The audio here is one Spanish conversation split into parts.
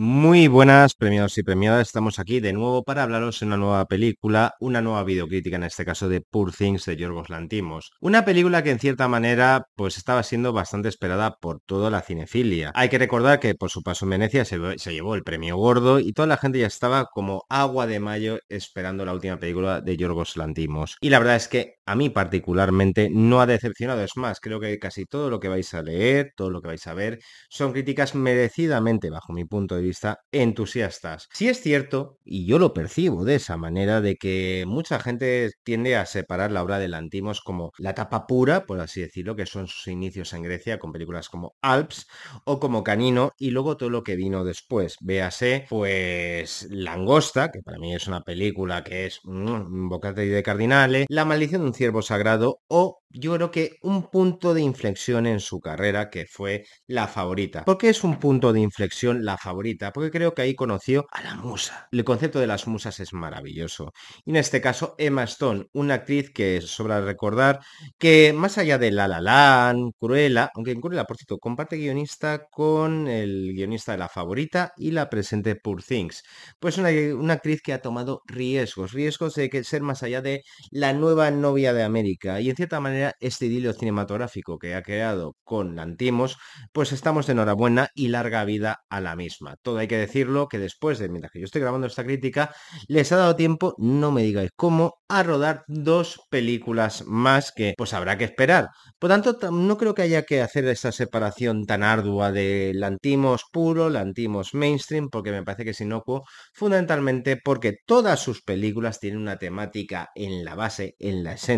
Muy buenas premiados y premiadas, estamos aquí de nuevo para hablaros de una nueva película, una nueva videocrítica en este caso de Poor Things de Yorgos Lantimos. Una película que en cierta manera pues estaba siendo bastante esperada por toda la cinefilia. Hay que recordar que por su paso en Venecia se, se llevó el premio gordo y toda la gente ya estaba como agua de mayo esperando la última película de Yorgos Lantimos. Y la verdad es que a mí particularmente no ha decepcionado, es más, creo que casi todo lo que vais a leer, todo lo que vais a ver, son críticas merecidamente bajo mi punto de vista entusiastas. Si es cierto, y yo lo percibo de esa manera, de que mucha gente tiende a separar la obra de Lantimos como la etapa pura, por así decirlo, que son sus inicios en Grecia con películas como Alps o como Canino, y luego todo lo que vino después. Véase, pues, Langosta, que para mí es una película que es un bocate de cardinale, La maldición de un ciervo sagrado o yo creo que un punto de inflexión en su carrera que fue la favorita. ¿Por qué es un punto de inflexión la favorita? Porque creo que ahí conoció a la musa. El concepto de las musas es maravilloso. Y en este caso, Emma Stone, una actriz que sobra recordar que más allá de La La Land, Cruella, aunque en Cruella, por cierto, comparte guionista con el guionista de la favorita y la presente Poor Things. Pues una, una actriz que ha tomado riesgos, riesgos de que ser más allá de la nueva novia de América. Y en cierta manera este idilio cinematográfico que ha creado con Lantimos, pues estamos de enhorabuena y larga vida a la misma. Todo hay que decirlo que después de, mientras que yo estoy grabando esta crítica, les ha dado tiempo, no me digáis cómo, a rodar dos películas más que pues habrá que esperar. Por tanto, no creo que haya que hacer esa separación tan ardua de Lantimos puro, Lantimos mainstream, porque me parece que es inocuo, fundamentalmente porque todas sus películas tienen una temática en la base, en la esencia,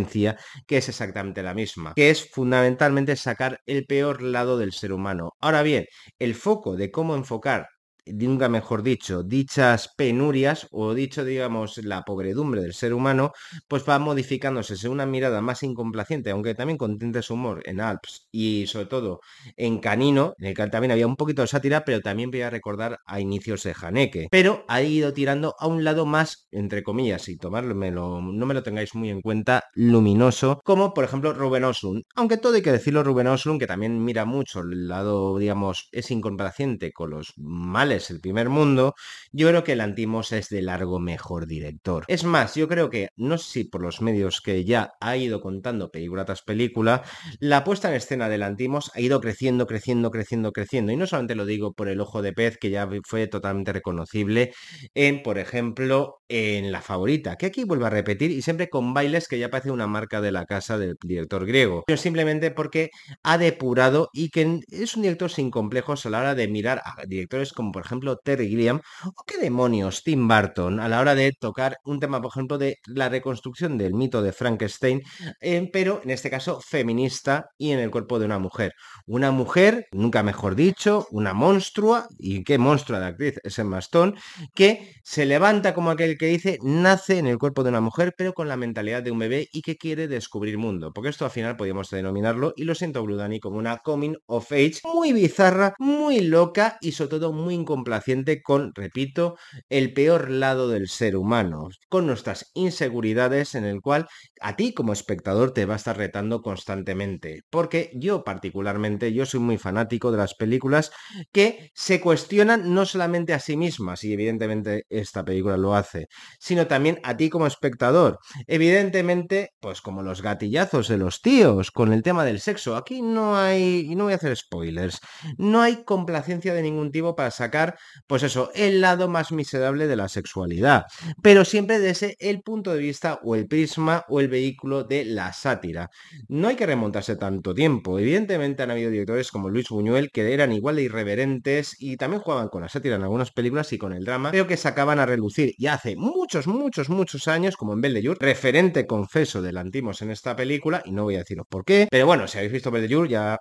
que es exactamente la misma, que es fundamentalmente sacar el peor lado del ser humano. Ahora bien, el foco de cómo enfocar nunca mejor dicho, dichas penurias o dicho, digamos, la pobredumbre del ser humano, pues va modificándose según una mirada más incomplaciente, aunque también con tintes humor en Alps y sobre todo en Canino, en el que también había un poquito de sátira, pero también voy a recordar a inicios de Haneke. Pero ha ido tirando a un lado más, entre comillas, y tomármelo, no me lo tengáis muy en cuenta, luminoso, como por ejemplo Ruben Oslund. Aunque todo hay que decirlo, Ruben Oslund, que también mira mucho el lado, digamos, es incomplaciente con los males el primer mundo, yo creo que el Antimos es de largo mejor director. Es más, yo creo que, no sé si por los medios que ya ha ido contando película tras película, la puesta en escena del Antimos ha ido creciendo, creciendo, creciendo, creciendo. Y no solamente lo digo por el ojo de pez, que ya fue totalmente reconocible en, por ejemplo, en La Favorita, que aquí vuelvo a repetir y siempre con bailes que ya parece una marca de la casa del director griego, simplemente porque ha depurado y que es un director sin complejos a la hora de mirar a directores como por ejemplo Terry Gilliam o qué demonios Tim Burton a la hora de tocar un tema por ejemplo de la reconstrucción del mito de Frankenstein, eh, pero en este caso feminista y en el cuerpo de una mujer. Una mujer, nunca mejor dicho, una monstrua, y qué monstrua de actriz es Emma Stone, que se levanta como aquel que dice, nace en el cuerpo de una mujer, pero con la mentalidad de un bebé y que quiere descubrir mundo. Porque esto al final podríamos denominarlo, y lo siento Bludani, como una coming of age muy bizarra, muy loca y sobre todo muy incomplaciente con, repito, el peor lado del ser humano, con nuestras inseguridades en el cual a ti como espectador te va a estar retando constantemente. Porque yo particularmente, yo soy muy fanático de las películas que se cuestionan no solamente a sí mismas, y evidentemente esta película lo hace, sino también a ti como espectador. Evidentemente, pues como los gatillazos de los tíos con el tema del sexo, aquí no hay, y no voy a hacer spoilers, no hay complacencia de ningún tipo para sacar, pues eso, el lado más miserable de la sexualidad, pero siempre desde el punto de vista o el prisma o el vehículo de la sátira. No hay que remontarse tanto tiempo, evidentemente han habido directores como Luis Buñuel que eran igual de irreverentes y también jugaban con la sátira en algunas películas y con el drama, pero que sacaban a relucir y hace muchos, muchos, muchos años, como en Belle referente confeso del Antimos en esta película, y no voy a deciros por qué, pero bueno, si habéis visto Belle ya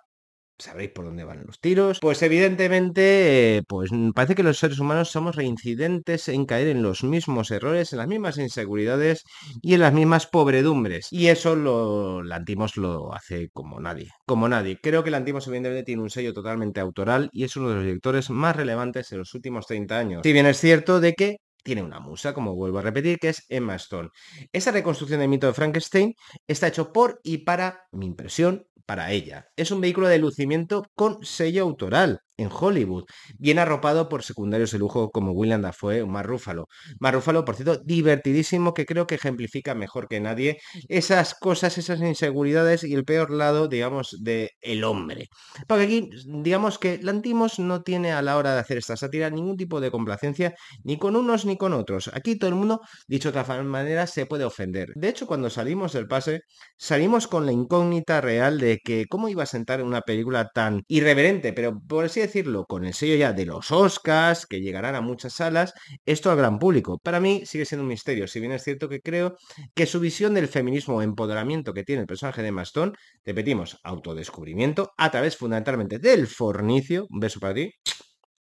sabréis por dónde van los tiros. Pues evidentemente, pues parece que los seres humanos somos reincidentes en caer en los mismos errores, en las mismas inseguridades y en las mismas pobredumbres. Y eso lo Lantimos lo hace como nadie. Como nadie. Creo que Lantimos evidentemente tiene un sello totalmente autoral y es uno de los directores más relevantes en los últimos 30 años. Si bien es cierto de que tiene una musa, como vuelvo a repetir, que es Emma Stone. Esa reconstrucción del mito de Frankenstein está hecho por y para mi impresión, para ella. Es un vehículo de lucimiento con sello autoral. En Hollywood, bien arropado por secundarios de lujo como William Dafoe o Mark Ruffalo. Mark Ruffalo, por cierto, divertidísimo, que creo que ejemplifica mejor que nadie esas cosas, esas inseguridades y el peor lado, digamos, de el hombre. Porque aquí, digamos que Lantimos no tiene a la hora de hacer esta sátira ningún tipo de complacencia, ni con unos ni con otros. Aquí todo el mundo, dicho de otra manera, se puede ofender. De hecho, cuando salimos del pase, salimos con la incógnita real de que cómo iba a sentar en una película tan irreverente, pero por así decirlo, con el sello ya de los Oscars, que llegarán a muchas salas, esto al gran público. Para mí sigue siendo un misterio, si bien es cierto que creo que su visión del feminismo o empoderamiento que tiene el personaje de Maston, repetimos, autodescubrimiento, a través fundamentalmente del fornicio, un beso para ti,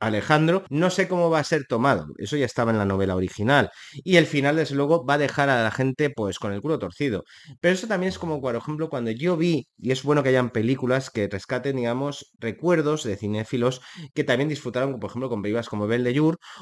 Alejandro, no sé cómo va a ser tomado, eso ya estaba en la novela original, y el final, desde luego, va a dejar a la gente pues con el culo torcido. Pero eso también es como, por ejemplo, cuando yo vi, y es bueno que hayan películas que rescaten, digamos, recuerdos de cinéfilos que también disfrutaron, por ejemplo, con películas como Belle de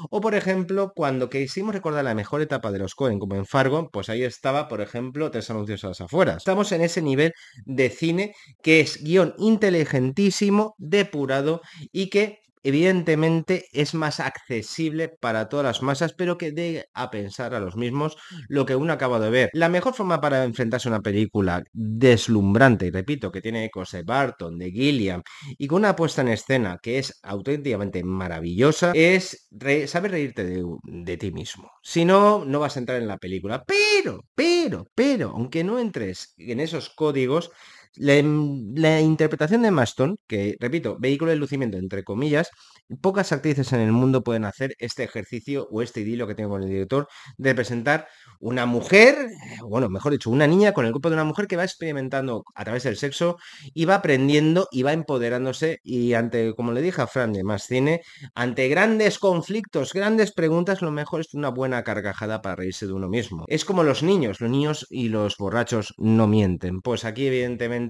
o por ejemplo, cuando quisimos recordar la mejor etapa de los Cohen, como en Fargo, pues ahí estaba, por ejemplo, Tres anuncios a las afueras. Estamos en ese nivel de cine que es guion inteligentísimo, depurado, y que evidentemente es más accesible para todas las masas, pero que dé a pensar a los mismos lo que uno acaba de ver. La mejor forma para enfrentarse a una película deslumbrante, y repito, que tiene ecos de Barton, de Gilliam, y con una puesta en escena que es auténticamente maravillosa, es saber reírte de, de ti mismo. Si no, no vas a entrar en la película. Pero, pero, pero, aunque no entres en esos códigos, la, interpretación de Maston, que repito, vehículo de lucimiento entre comillas, pocas actrices en el mundo pueden hacer este ejercicio o este idilio que tengo con el director de presentar una mujer, bueno, mejor dicho, una niña con el cuerpo de una mujer que va experimentando a través del sexo y va aprendiendo y va empoderándose y ante, como le dije a Fran de Más Cine, ante grandes conflictos, grandes preguntas, lo mejor es una buena carcajada para reírse de uno mismo. Es como los niños, los niños y los borrachos no mienten. Pues aquí evidentemente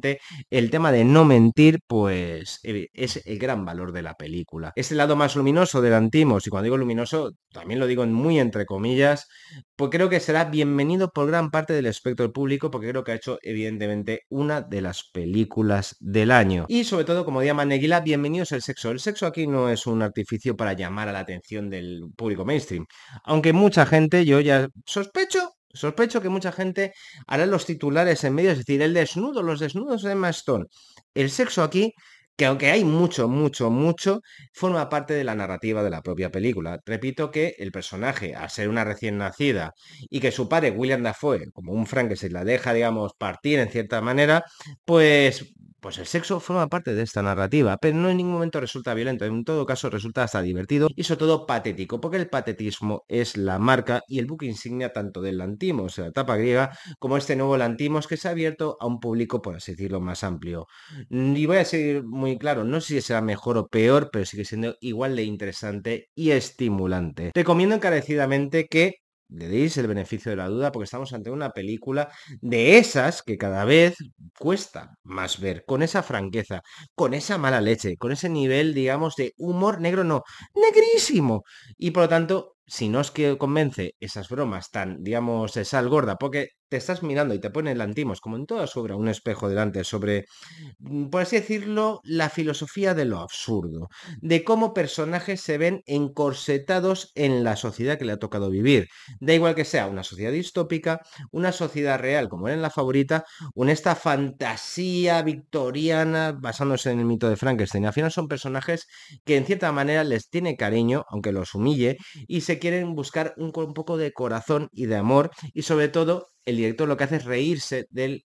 el tema de no mentir, pues es el gran valor de la película. Es el lado más luminoso del Antimos y cuando digo luminoso, también lo digo muy entre comillas, pues creo que será bienvenido por gran parte del espectro público porque creo que ha hecho evidentemente una de las películas del año. Y sobre todo, como llama Neguila, bienvenidos al sexo. El sexo aquí no es un artificio para llamar a la atención del público mainstream. Aunque mucha gente, yo ya sospecho Sospecho que mucha gente hará los titulares en medio, es decir, el desnudo, los desnudos de Emma El sexo aquí que aunque hay mucho, mucho, mucho, forma parte de la narrativa de la propia película. Repito que el personaje, al ser una recién nacida y que su padre, William Dafoe, como un Frank se la deja, digamos, partir en cierta manera, pues pues el sexo forma parte de esta narrativa, pero no en ningún momento resulta violento, en todo caso resulta hasta divertido y sobre todo patético, porque el patetismo es la marca y el buque insignia tanto del Lantimos, la etapa griega, como este nuevo Lantimos que se ha abierto a un público, por así decirlo, más amplio. Y voy a ser muy claro, no sé si será mejor o peor, pero sigue siendo igual de interesante y estimulante. Recomiendo encarecidamente que le deis el beneficio de la duda porque estamos ante una película de esas que cada vez cuesta más ver, con esa franqueza, con esa mala leche, con ese nivel, digamos, de humor negro, no, negrísimo. Y por lo tanto, si no os convence esas bromas tan, digamos, de sal gorda, porque te estás mirando y te pone el antimos, como en toda su obra, un espejo delante sobre, mm, por así decirlo, la filosofía de lo absurdo, de cómo personajes se ven encorsetados en la sociedad que le ha tocado vivir. Da igual que sea una sociedad distópica, una sociedad real, como era en la favorita, o esta fantasía victoriana basándose en el mito de Frankenstein. Al final son personajes que en cierta manera les tiene cariño, aunque los humille, y se quieren buscar un, un poco de corazón y de amor, y sobre todo el director lo que hace es reírse del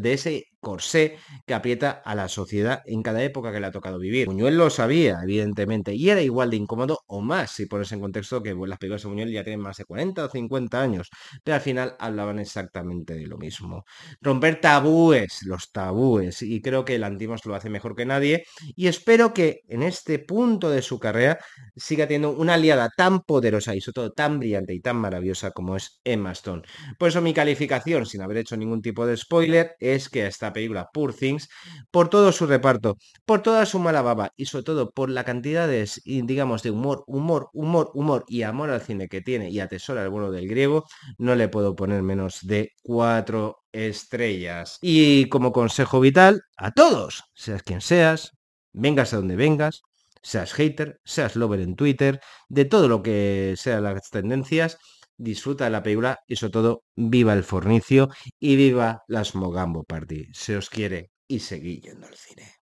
de ese corsé que aprieta a la sociedad en cada época que le ha tocado vivir. Buñuel lo sabía, evidentemente, y era igual de incómodo o más, si pones en contexto que las películas de Buñuel ya tienen más de 40 o 50 años, pero al final hablaban exactamente de lo mismo. Romper tabúes, los tabúes, y creo que el Antimos lo hace mejor que nadie, y espero que en este punto de su carrera siga teniendo una aliada tan poderosa y sobre todo tan brillante y tan maravillosa como es Emma Stone. Por eso mi calificación, sin haber hecho ningún tipo de spoiler, es que película Poor Things, por todo su reparto, por toda su mala baba y sobre todo por la cantidad de, digamos, de humor, humor, humor, humor y amor al cine que tiene y atesora el bueno del griego, no le puedo poner menos de cuatro estrellas. Y como consejo vital, a todos, seas quien seas, vengas a donde vengas, seas hater, seas lover en Twitter, de todo lo que sean las tendencias, disfruta de la película y sobre todo viva el fornicio y viva las Mogambo Party. Se os quiere y seguid yendo al cine.